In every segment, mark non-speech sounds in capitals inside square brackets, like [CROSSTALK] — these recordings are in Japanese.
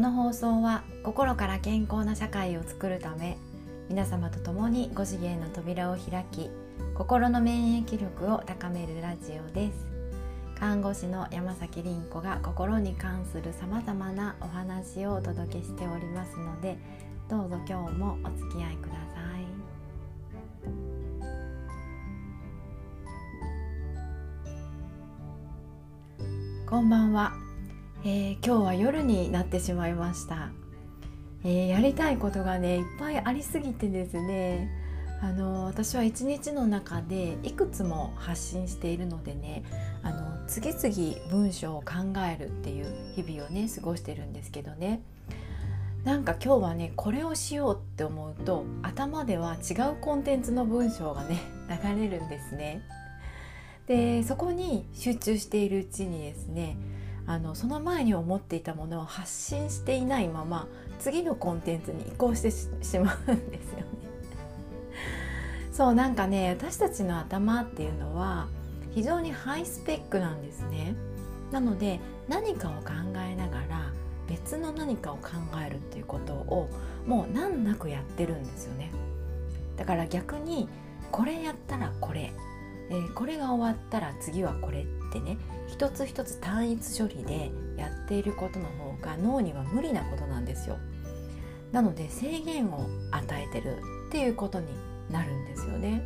この放送は心から健康な社会を作るため皆様と共に5次元の扉を開き心の免疫力を高めるラジオです。看護師の山崎凛子が心に関するさまざまなお話をお届けしておりますのでどうぞ今日もお付き合いください。こんばんは。えー、今日は夜になってしまいました、えー、やりたいことがねいっぱいありすぎてですね。あの私は一日の中でいくつも発信しているのでねあの次々文章を考えるっていう日々をね過ごしてるんですけどね。なんか今日はねこれをしようって思うと頭では違うコンテンツの文章がね [LAUGHS] 流れるんですね。でそこに集中しているうちにですねあのその前に思っていたものを発信していないまま次のコンテンツに移行してしまうんですよね。[LAUGHS] そうなんかね私たちの頭っていうのは非常にハイスペックなんですね。なので何かを考えながら別の何かを考えるっていうことをもう難なくやってるんですよね。だから逆にこれやったらこれ、えー、これが終わったら次はこれってね一つ一つ単一処理でやっていることの方が脳には無理なことなんですよ。なので制限を与えてるっていうことになるんですよね。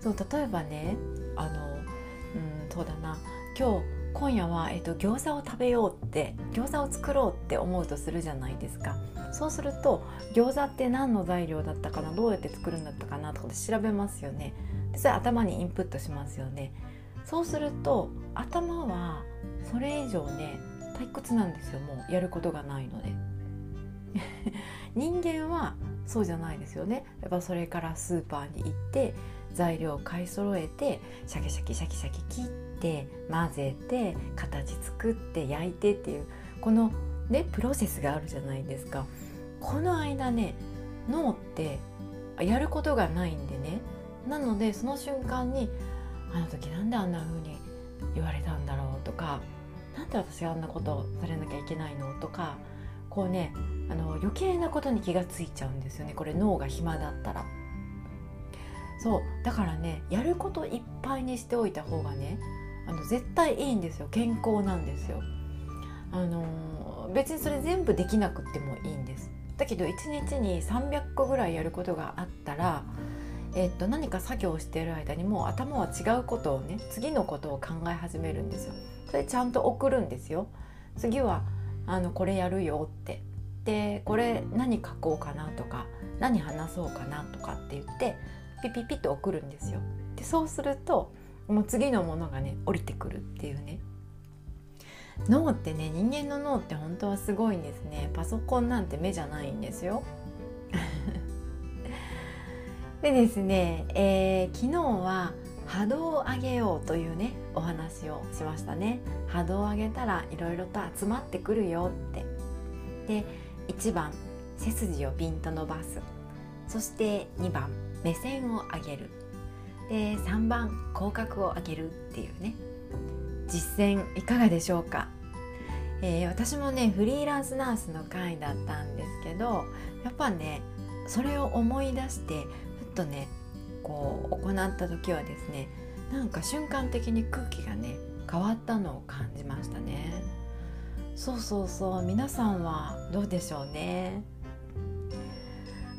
そう例えばねあのうんそうだな。今日今夜は、えっと、餃子を食べようって餃子を作ろうって思うとするじゃないですか。そうすると餃子って何の材料だったかなどうやって作るんだったかなとかで調べますよね。でそれ頭にインプットしますよね。そうすると頭はそれ以上ね退屈なんですよもうやることがないので。[LAUGHS] 人間はそうじゃないですよね。やっぱそれからスーパーに行って材料を買い揃えてシャキシャキシャキシャキ切って混ぜて形作って焼いてっていうこのねプロセスがあるじゃないですか。この間ね脳ってやることがないんでね。なのでその瞬間にあの時なんであんな風に言われたんだろうとかなんで私があんなことされなきゃいけないのとかこうねあの余計なことに気がついちゃうんですよねこれ脳が暇だったら。そうだからねやることいっぱいにしておいた方がねあの絶対いいんですよ健康なんですよ。あの別にそれ全部できなくてもいいんです。だけど1日に300個ぐらいやることがあったらえっと、何か作業をしている間にもう頭は違うことをね次のことを考え始めるんですよ。それちゃんと送るんですよ。次はあのこれやるよってでこれ何書こうかなとか何話そうかなとかって言ってピピピッと送るんですよ。でそうするともう次のものがね降りてくるっていうね脳ってね人間の脳って本当はすごいんですねパソコンなんて目じゃないんですよでですね、えー、昨日は波動を上げようというねお話をしましたね。波動を上げたらいろいろと集まってくるよって。で1番背筋をピンと伸ばす。そして2番目線を上げる。で3番口角を上げるっていうね。実践いかがでしょうか、えー、私もねフリーランスナースの会だったんですけどやっぱねそれを思い出してとねこう行った時はですねなんか瞬間的に空気がね変わったのを感じましたね。そうそうそう皆さんはどうでしょうね。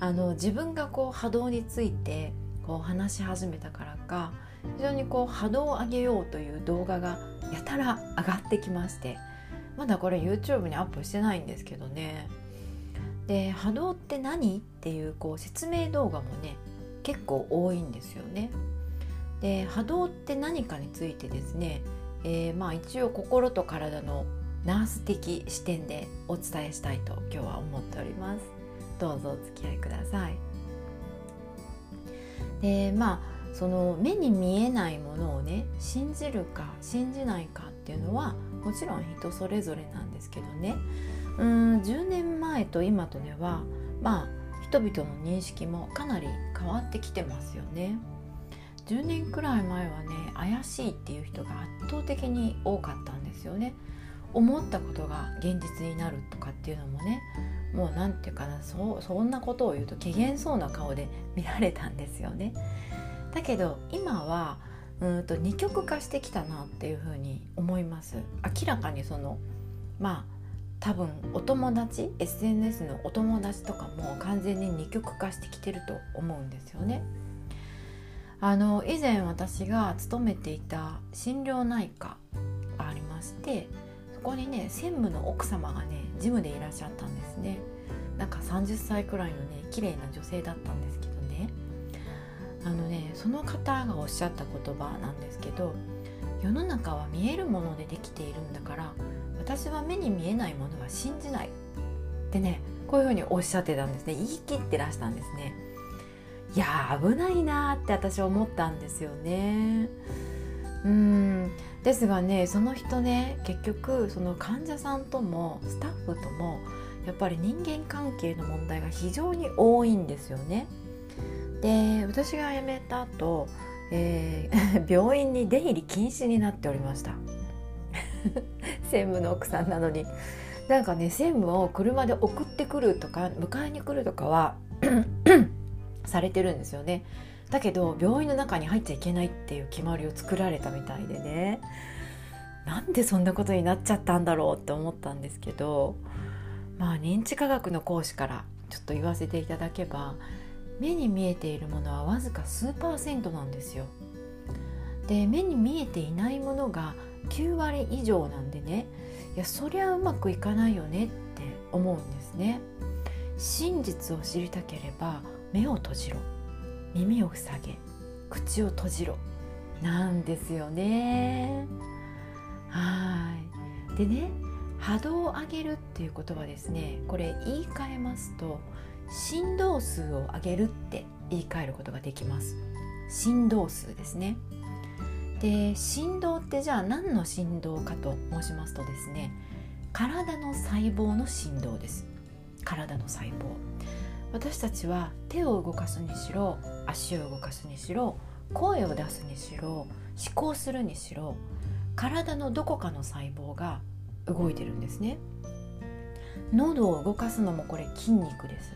あの自分がこう波動についてこう話し始めたからか非常にこう波動を上げようという動画がやたら上がってきましてまだこれ YouTube にアップしてないんですけどね。で波動って何？っていうこう説明動画もね結構多いんですよね。で波動って何かについてですね、えー、まあ一応心と体のナース的視点でお伝えしたいと今日は思っております。どうぞお付き合いください。でまあその目に見えないものをね信じるか信じないかっていうのはもちろん人それぞれなんですけどねうん10年前と今とではまあ人々の認識もかなり変わってきてますよね10年くらい前はね怪しいっていう人が圧倒的に多かったんですよね思ったことが現実になるとかっていうのもねもう何て言うかなそそんなことを言うと機嫌そうな顔で見られたんですよね。だけど今はうんと二極化してきたなっていうふうに思います。明らかにそのまあ多分お友達 SNS のお友達とかも完全に二極化してきてると思うんですよね。あの以前私が勤めていた心療内科がありましてそこにね専務の奥様がねジムでいらっしゃったんですねなんか30歳くらいのね綺麗な女性だったんですけどねあのねその方がおっしゃった言葉なんですけど世の中は見えるものでできているんだから私は目に見えないものは信じない。ってねこういうふうにおっしゃってたんですね。言い切ってらしたんですね。いや危ないなって私は思ったんですよね。うん。ですがねその人ね結局その患者さんともスタッフともやっぱり人間関係の問題が非常に多いんですよね。で私が辞めた後、えー、[LAUGHS] 病院に出入り禁止になっておりました。専務の奥さんなのに。なんかね専務を車で送ってくるとか迎えに来るとかは [CLEARS THROAT] されてるんですよね。だけど病院の中に入っちゃいけないっていう決まりを作られたみたいでね。なんでそんなことになっちゃったんだろうって思ったんですけどまあ認知科学の講師からちょっと言わせていただけば目に見えているものはわずか数パーセントなんですよ。で目に見えていないものが9割以上なんでねいやそりゃうまくいかないよねって思うんですね。真実を知りたければ目を閉じろ。耳を塞げ。口を閉じろ。なんですよね。はい。でね波動を上げるっていうことはですねこれ言い換えますと振動数を上げるって言い換えることができます。振動数ですね。で振動ってじゃあ何の振動かと申しますとですね体の細胞の振動です。体の細胞。私たちは手を動かすにしろ足を動かすにしろ声を出すにしろ思考するにしろ体のどこかの細胞が動いてるんですね。喉を動かすのもこれ筋肉です。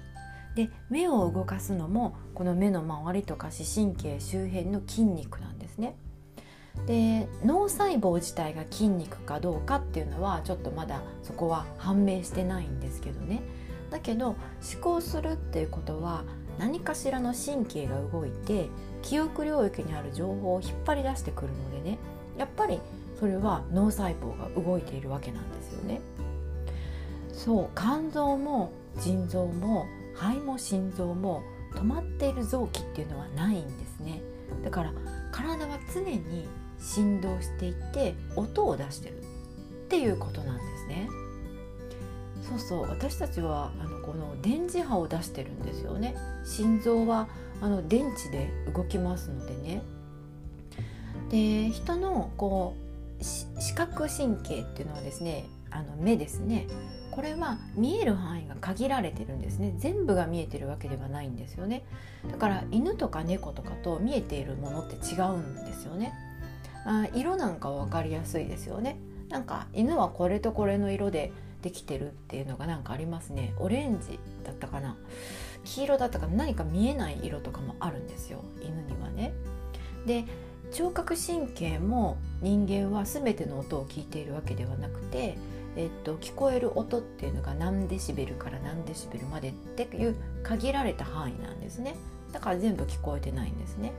で目を動かすのもこの目の周りとか視神経周辺の筋肉なんです。で脳細胞自体が筋肉かどうかっていうのはちょっとまだそこは判明してないんですけどね。だけど思考するっていうことは何かしらの神経が動いて記憶領域にある情報を引っ張り出してくるのでね。やっぱりそれは脳細胞が動いているわけなんですよね。そう肝臓も腎臓も肺も心臓も止まっている臓器っていうのはないんですね。だから体は常に振動していて音を出してるっていうことなんですね。そうそう私たちはあのこの電磁波を出してるんですよね。心臓はあの電池で動きますのでね。で人のこう視覚神経っていうのはですねあの目ですね。これは見える範囲が限られてるんですね。全部が見えてるわけではないんですよね。だから犬とか猫とかと見えているものって違うんですよね。あ色なんか分かりやすいですよね。なんか犬はこれとこれの色でできてるっていうのがなんかありますね。オレンジだったかな。黄色だったかな。何か見えない色とかもあるんですよ。犬にはね。で聴覚神経も人間は全ての音を聞いているわけではなくて、えっと、聞こえる音っていうのが何デシベルから何デシベルまでっていう限られた範囲なんですね。だから全部聞こえてないんですね。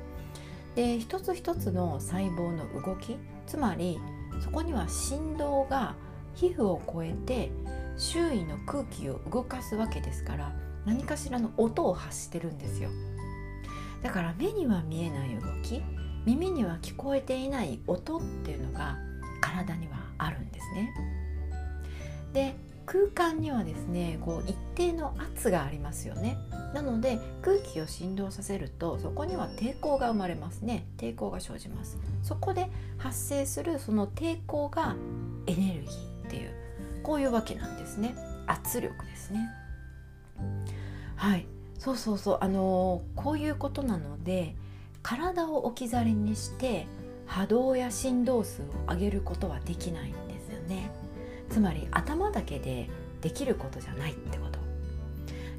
で一つ一つの細胞の動きつまりそこには振動が皮膚を越えて周囲の空気を動かすわけですから何かしらの音を発してるんですよ。だから目には見えない動き耳には聞こえていない音っていうのが体にはあるんですね。で空間にはですねこう一定の圧がありますよね。なので空気を振動させるとそこには抵抗が生まれますね。抵抗が生じます。そこで発生するその抵抗がエネルギーっていうこういうわけなんですね。圧力ですね。はい。そうそうそう。あのー、こういうことなので体を置き去りにして波動や振動数を上げることはできない。んつまり頭だけでできることじゃないってこと。だ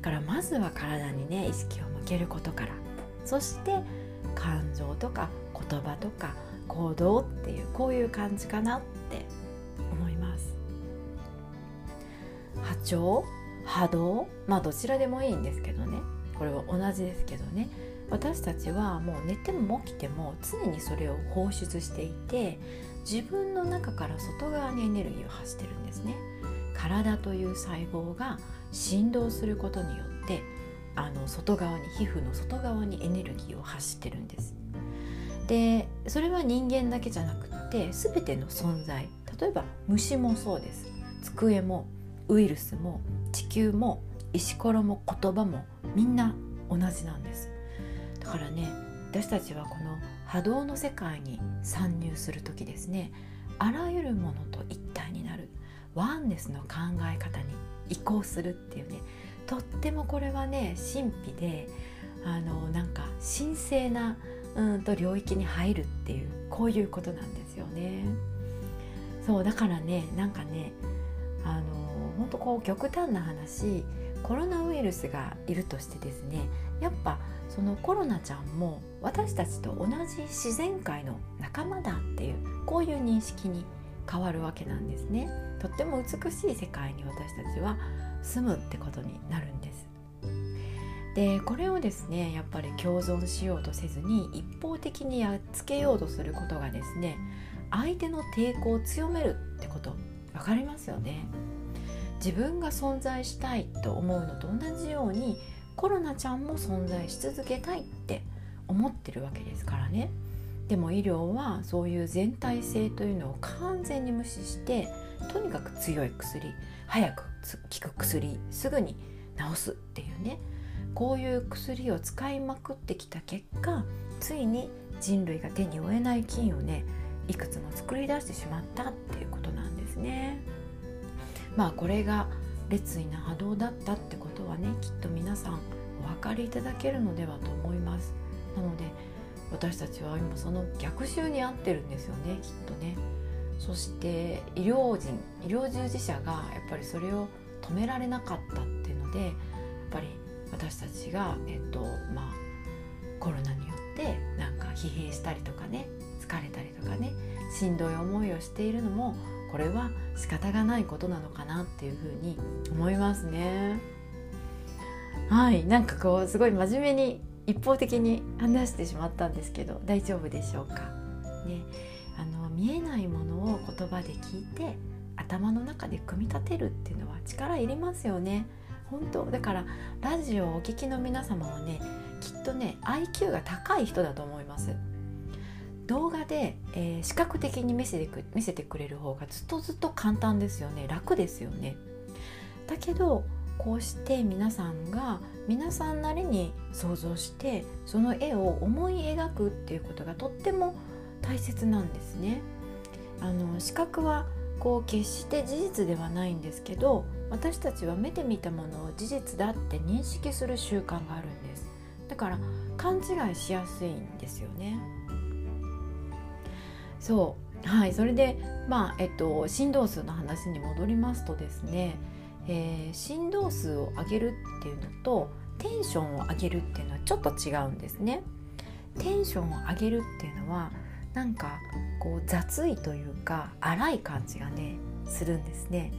からまずは体にね意識を向けることから。そして感情とか言葉とか行動っていうこういう感じかなって思います。波長波動まあどちらでもいいんですけどね。これは同じですけどね。私たちはもう寝ても起きても常にそれを放出していて自分の中から外側にエネルギーを発してるんですね。体という細胞が振動することによってあの外側に皮膚の外側にエネルギーを発してるんです。でそれは人間だけじゃなくって全ての存在例えば虫もそうです。机もウイルスも地球も石ころも言葉もみんな同じなんです。だからね私たちはこの波動の世界に参入する時ですね。あらゆるものと一体になる。ワンネスの考え方に移行するっていうね。とってもこれはね神秘であのなんか神聖なうんと領域に入るっていうこういうことなんですよね。そうだからねなんかねあの本当こう極端な話コロナウイルスがいるとしてですねやっぱそのコロナちゃんも私たちと同じ自然界の仲間だっていうこういう認識に変わるわけなんですね。とっても美しい世界に私たちは住むってことになるんです。でこれをですねやっぱり共存しようとせずに一方的にやっつけようとすることがですね相手の抵抗を強めるってこと分かりますよね。自分が存在したいと思うのと同じようにコロナちゃんも存在し続けたいって思ってるわけですからねでも医療はそういう全体性というのを完全に無視してとにかく強い薬早く効く薬すぐに治すっていうねこういう薬を使いまくってきた結果ついに人類が手に負えない菌をねいくつも作り出してしまったっていうことなんですね。まあこれが烈意な波動だったってことはねきっと皆さんお分かりいただけるのではと思います。なので私たちは今その逆襲に遭ってるんですよねきっとね。そして医療人医療従事者がやっぱりそれを止められなかったっていうのでやっぱり私たちがえっとまあコロナによってなんか疲弊したりとかね疲れたりとかねしんどい思いをしているのもこれは仕方がないことなのかなっていうふうに思いますね。はいなんかこうすごい真面目に一方的に話してしまったんですけど大丈夫でしょうか？ね、あの見えないものを言葉で聞いて頭の中で組み立てるっていうのは力いりますよね。本当だからラジオをお聞きの皆様はねきっとね IQ が高い人だと思います。動画で、えー、視覚的に見せてく見せてくれる方がずっとずっと簡単ですよね楽ですよね。だけどこうして皆さんが皆さんなりに想像してその絵を思い描くっていうことがとっても大切なんですね。あの視覚はこう決して事実ではないんですけど私たちは目で見たものを事実だって認識する習慣があるんですだから勘違いしやすいんですよね。そうはいそれでまあえっと振動数の話に戻りますとですね、えー、振動数を上げるっていうのとテンションを上げるっていうのはちょっと違うんですね。テンションを上げるっていうのはなんかこう雑いというか荒い感じがねするんですね。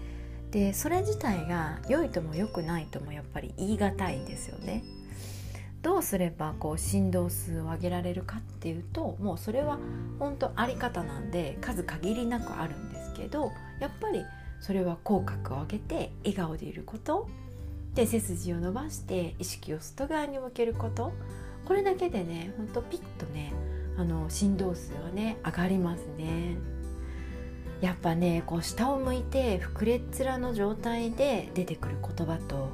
でそれ自体が良いとも良くないともやっぱり言い難いんですよね。どうすればこう振動数を上げられるかっていうともうそれは本当あり方なんで数限りなくあるんですけどやっぱりそれは口角を上げて笑顔でいることで背筋を伸ばして意識を外側に向けることこれだけでねほんとピッとねあの振動数はね上がりますね。やっぱねこう下を向いて膨れっ面の状態で出てくる言葉と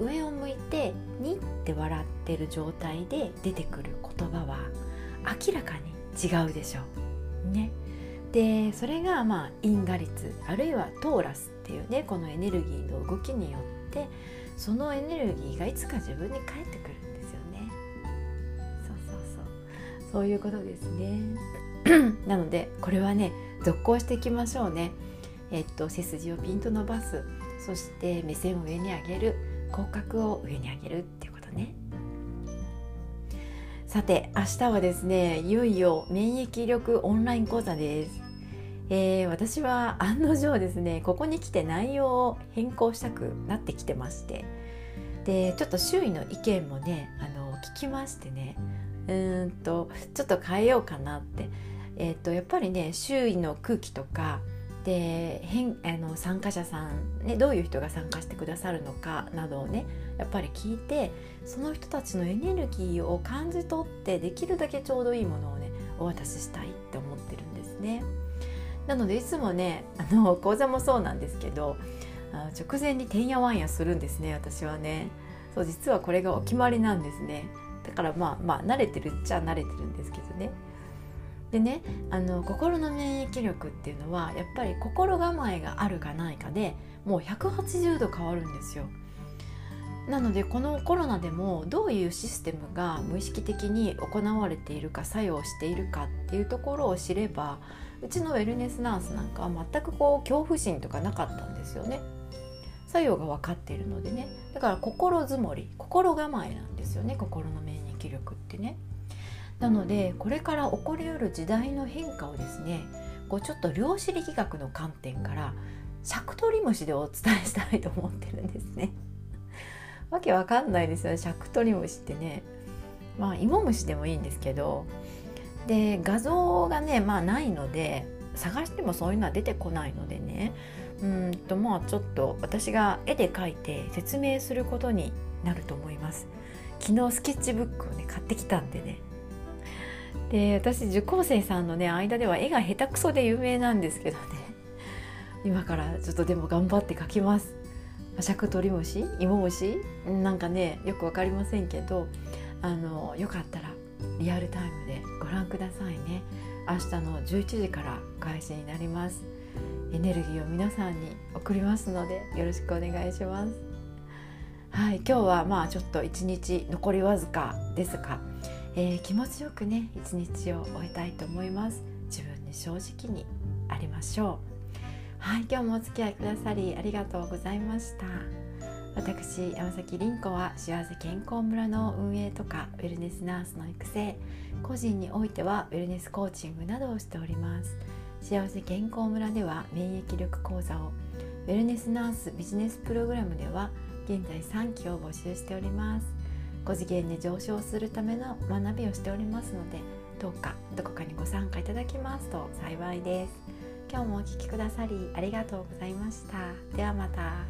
上を向いてにって笑ってる状態で出てくる言葉は明らかに違うでしょう。ね。でそれがまあ因果率あるいはトーラスっていうねこのエネルギーの動きによってそのエネルギーがいつか自分に返ってくるんですよね。そうそうそうそういうことですね。[CLEARS THROAT] なのでこれはね続行していきましょうね。えっと、背筋をピンと伸ばすそして目線を上に上げる口角を上に上げるっていうことね。さて明日はですねいよいよ免疫力オンライン講座です、えー、私は案の定ですねここに来て内容を変更したくなってきてまして。でちょっと周囲の意見もねあの聞きましてね。うんとちょっと変えようかなって、えーと、とやっぱりね周囲の空気とかで変あの参加者さん、ね、どういう人が参加してくださるのかなどをねやっぱり聞いてその人たちのエネルギーを感じ取ってできるだけちょうどいいものをねお渡ししたいって思ってるんですね。なのでいつもねあの講座もそうなんですけど直前にてんやわんやするんですね私はね。そう実はこれがお決まりなんですね。だからまあまあ慣れてるっちゃ慣れてるんですけどね。でねあの心の免疫力っていうのはやっぱり心構えがあるかないかでもう180度変わるんですよ。なのでこのコロナでもどういうシステムが無意識的に行われているか作用しているかっていうところを知ればうちのウェルネスナースなんかは全くこう恐怖心とかなかったんですよね。作用が分かっているのでねだから心づもり心構えなんですよね心の免疫力ってね。なのでこれから起こりうる時代の変化をですねこうちょっと量子力学の観点からシャクトリムシでお伝えしたいと思ってるんですね。[LAUGHS] わけわかんないですよねシャクトリムシってね。まあ芋虫でもいいんですけどで画像がねまあないので探してもそういうのは出てこないのでねうんとまあちょっと私が絵で描いて説明することになると思います。昨日スケッチブックをね買ってきたんでねで私受講生さんのね間では絵が下手くそで有名なんですけどね。[LAUGHS] 今からちょっとでも頑張って描きます。シャクトリムシ芋虫？なんかねよく分かりませんけどあのよかったらリアルタイムでご覧くださいね。明日の11時から開始になります。エネルギーを皆さんに送りますのでよろしくお願いします。はい今日はまあちょっと一日残りわずかですがえー、気持ちよくね一日を終えたいと思います。自分に正直にありましょう。はい今日もお付き合いくださりありがとうございました。私山崎凛子は幸せ健康村の運営とかウェルネスナースの育成個人においてはウェルネスコーチングなどをしております。幸せ健康村では免疫力講座をウェルネスナースビジネスプログラムでは現在3期を募集しております。5次元で上昇するための学びをしておりますのでどうかどこかにご参加いただきますと幸いです。今日もお聴きくださりありがとうございました。ではまた。